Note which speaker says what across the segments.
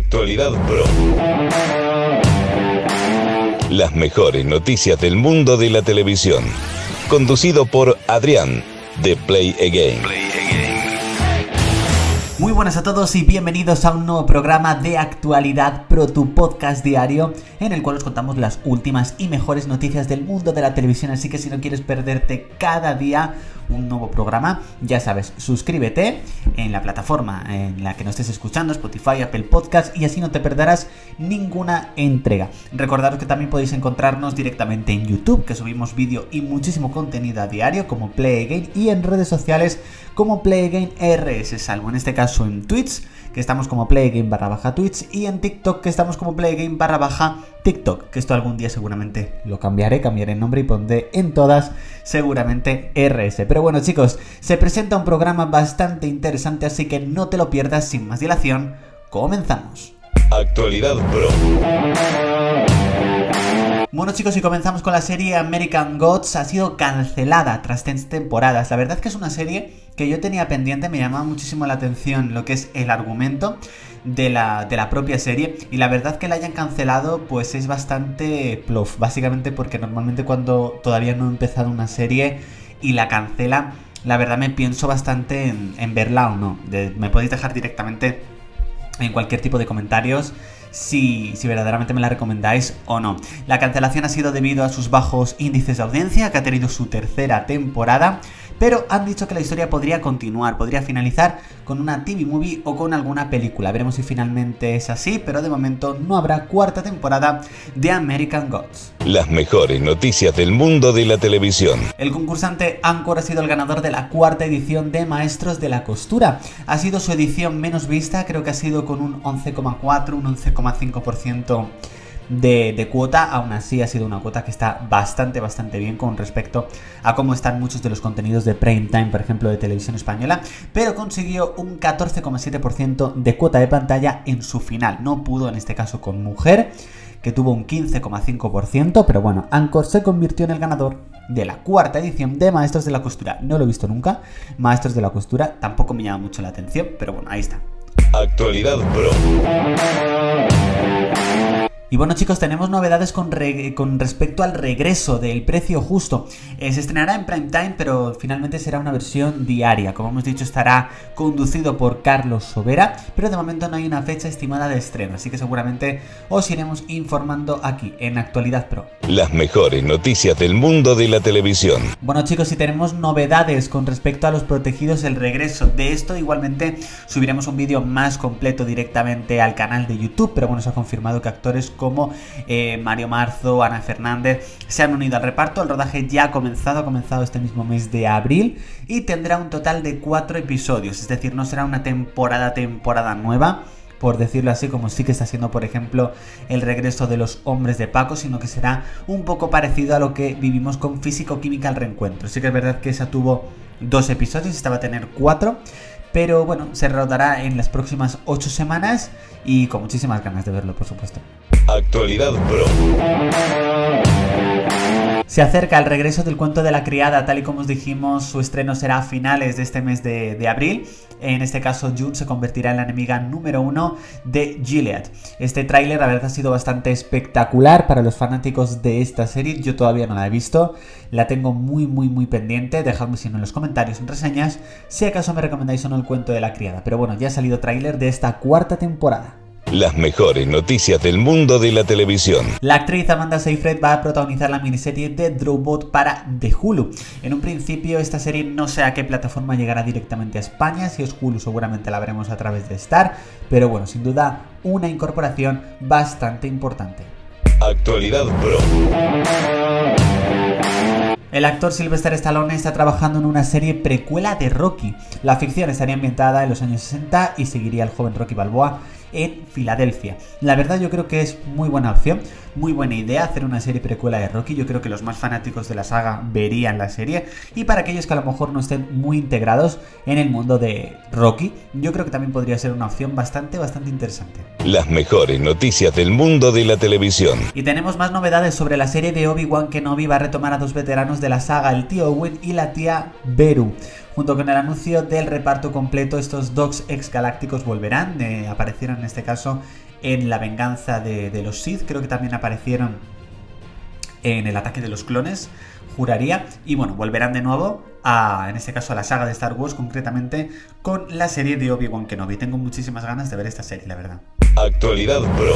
Speaker 1: Actualidad Pro. Las mejores noticias del mundo de la televisión. Conducido por Adrián, de Play Again.
Speaker 2: Muy buenas a todos y bienvenidos a un nuevo programa de Actualidad Pro, tu podcast diario, en el cual os contamos las últimas y mejores noticias del mundo de la televisión. Así que si no quieres perderte cada día un nuevo programa, ya sabes, suscríbete en la plataforma en la que nos estés escuchando, Spotify, Apple Podcast, y así no te perderás ninguna entrega. Recordaros que también podéis encontrarnos directamente en YouTube, que subimos vídeo y muchísimo contenido a diario, como Play Again, y en redes sociales como Play Again RS, salvo en este caso en Twitch que estamos como Playgame barra baja Twitch y en TikTok que estamos como Playgame barra baja TikTok, que esto algún día seguramente lo cambiaré, cambiaré el nombre y pondré en todas seguramente RS. Pero bueno chicos, se presenta un programa bastante interesante, así que no te lo pierdas sin más dilación, comenzamos.
Speaker 1: Actualidad Pro.
Speaker 2: Bueno chicos, y comenzamos con la serie American Gods. Ha sido cancelada tras tres temporadas. La verdad es que es una serie que yo tenía pendiente, me llamaba muchísimo la atención lo que es el argumento de la, de la propia serie. Y la verdad que la hayan cancelado, pues es bastante plof. Básicamente porque normalmente cuando todavía no he empezado una serie y la cancela, la verdad me pienso bastante en, verla o no. me podéis dejar directamente en cualquier tipo de comentarios si, si, verdaderamente me la recomendáis o no. La cancelación ha sido debido a sus bajos índices de audiencia, que ha tenido su tercera temporada, pero han dicho que la historia podría continuar, podría finalizar con una TV movie o con alguna película. Veremos si finalmente es así, pero de momento no habrá cuarta temporada de American Gods.
Speaker 1: Las mejores noticias del mundo de la televisión.
Speaker 2: El concursante Anchor ha sido el ganador de la cuarta edición de Maestros de la Costura. Ha sido su edición menos vista, creo que ha sido con un 11,4, un 11,5% de, cuota, aún así ha sido una cuota que está bastante, bastante bien con respecto a cómo están muchos de los contenidos de prime time, por ejemplo, de televisión española, pero consiguió un 14,7% de cuota de pantalla en su final. No pudo en este caso con Mujer, que tuvo un 15,5%, pero bueno, Anchor se convirtió en el ganador de la cuarta edición de Maestros de la Costura. No lo he visto nunca. Maestros de la Costura tampoco me llama mucho la atención, pero bueno, ahí está.
Speaker 1: Actualidad Pro.
Speaker 2: Y bueno chicos, tenemos novedades con, respecto al regreso del precio justo. Eh, se estrenará en prime time, pero finalmente será una versión diaria. Como hemos dicho, estará conducido por Carlos Sobera, pero de momento no hay una fecha estimada de estreno, así que seguramente os iremos informando aquí en Actualidad Pro.
Speaker 1: Las mejores noticias del mundo de la televisión.
Speaker 2: Bueno chicos, si tenemos novedades con respecto a los protegidos, el regreso de esto, igualmente subiremos un vídeo más completo directamente al canal de YouTube, pero bueno, se ha confirmado que actores como eh, Mario Marzo, Ana Fernández se han unido al reparto. El rodaje ya ha comenzado, ha comenzado este mismo mes de abril y tendrá un total de cuatro episodios, es decir, no será una temporada, temporada nueva por decirlo así, como sí que está siendo, por ejemplo, el regreso de los hombres de Paco, sino que será un poco parecido a lo que vivimos con Físico Química al reencuentro. Sí que es verdad que esa tuvo dos episodios, esta va a tener cuatro, pero bueno, se rodará en las próximas ocho semanas y con muchísimas ganas de verlo, por supuesto.
Speaker 1: Actualidad Pro.
Speaker 2: Se acerca el regreso del cuento de la criada, tal y como os dijimos, su estreno será a finales de este mes de, abril. En este caso, June se convertirá en la enemiga número uno de Gilead. Este tráiler, la verdad, ha sido bastante espectacular para los fanáticos de esta serie. Yo todavía no la he visto, la tengo muy, muy, muy pendiente. Dejadme si no en los comentarios, en reseñas, si acaso me recomendáis o no el cuento de la criada. Pero bueno, ya ha salido tráiler de esta cuarta temporada.
Speaker 1: Las mejores noticias del mundo de la televisión.
Speaker 2: La actriz Amanda Seyfried va a protagonizar la miniserie de Drobot para The Hulu. En un principio esta serie no sé a qué plataforma llegará directamente a España, si es Hulu seguramente la veremos a través de Star, pero bueno, sin duda una incorporación bastante importante.
Speaker 1: Actualidad Pro.
Speaker 2: El actor Sylvester Stallone está trabajando en una serie precuela de Rocky. La ficción estaría ambientada en los años 60 y seguiría al joven Rocky Balboa en Filadelfia. La verdad yo creo que es muy buena opción, muy buena idea hacer una serie precuela de Rocky. Yo creo que los más fanáticos de la saga verían la serie. Y para aquellos que a lo mejor no estén muy integrados en el mundo de Rocky, yo creo que también podría ser una opción bastante, bastante interesante.
Speaker 1: Las mejores noticias del mundo de la televisión.
Speaker 2: Y tenemos más novedades sobre la serie de Obi-Wan Kenobi va a retomar a dos veteranos de la saga, el tío Owen y la tía Beru. Junto con el anuncio del reparto completo, estos Dogs ex galácticos volverán, eh, aparecieron en este caso en La venganza de, de los Sith, creo que también aparecieron en el ataque de los clones, juraría. Y bueno, volverán de nuevo a, en este caso, a la saga de Star Wars, concretamente con la serie de Obi-Wan Kenobi. Tengo muchísimas ganas de ver esta serie, la verdad.
Speaker 1: Actualidad Pro.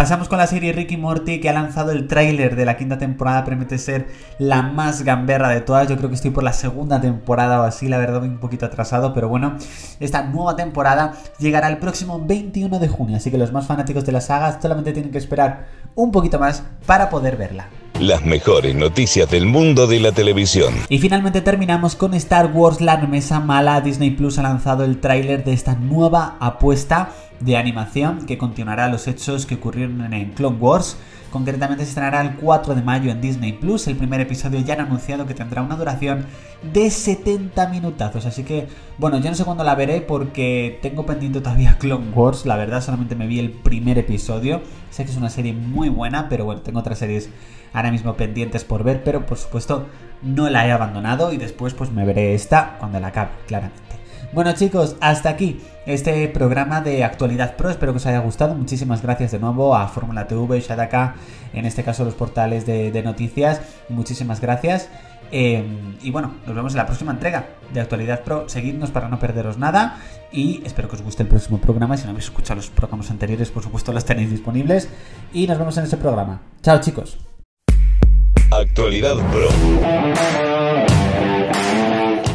Speaker 2: Pasamos con la serie Ricky Morty que ha lanzado el tráiler de la quinta temporada, promete ser la más gamberra de todas. Yo creo que estoy por la segunda temporada o así, la verdad un poquito atrasado, pero bueno, esta nueva temporada llegará el próximo 21 de junio, así que los más fanáticos de la saga solamente tienen que esperar un poquito más para poder verla.
Speaker 1: Las mejores noticias del mundo de la televisión.
Speaker 2: Y finalmente terminamos con Star Wars La remesa mala. Disney Plus ha lanzado el tráiler de esta nueva apuesta de animación que continuará los hechos que ocurrieron en Clone Wars. Concretamente se estrenará el 4 de mayo en Disney Plus. El primer episodio ya han anunciado que tendrá una duración de 70 minutazos. Así que, bueno, yo no sé cuándo la veré porque tengo pendiente todavía Clone Wars. La verdad, solamente me vi el primer episodio. Sé que es una serie muy buena, pero bueno, tengo otras series ahora mismo pendientes por ver. Pero por supuesto, no la he abandonado y después, pues me veré esta cuando la acabe, claramente. Bueno chicos, hasta aquí este programa de Actualidad Pro. Espero que os haya gustado. Muchísimas gracias de nuevo a Fórmula TV, Shadaka, en este caso los portales de, noticias. Muchísimas gracias. Em, y bueno, nos vemos en la próxima entrega de Actualidad Pro. Seguidnos para no perderos nada. Y espero que os guste el próximo programa. Si no habéis escuchado los programas anteriores, por supuesto los tenéis disponibles. Y nos vemos en ese programa. Chao chicos.
Speaker 1: Actualidad Pro.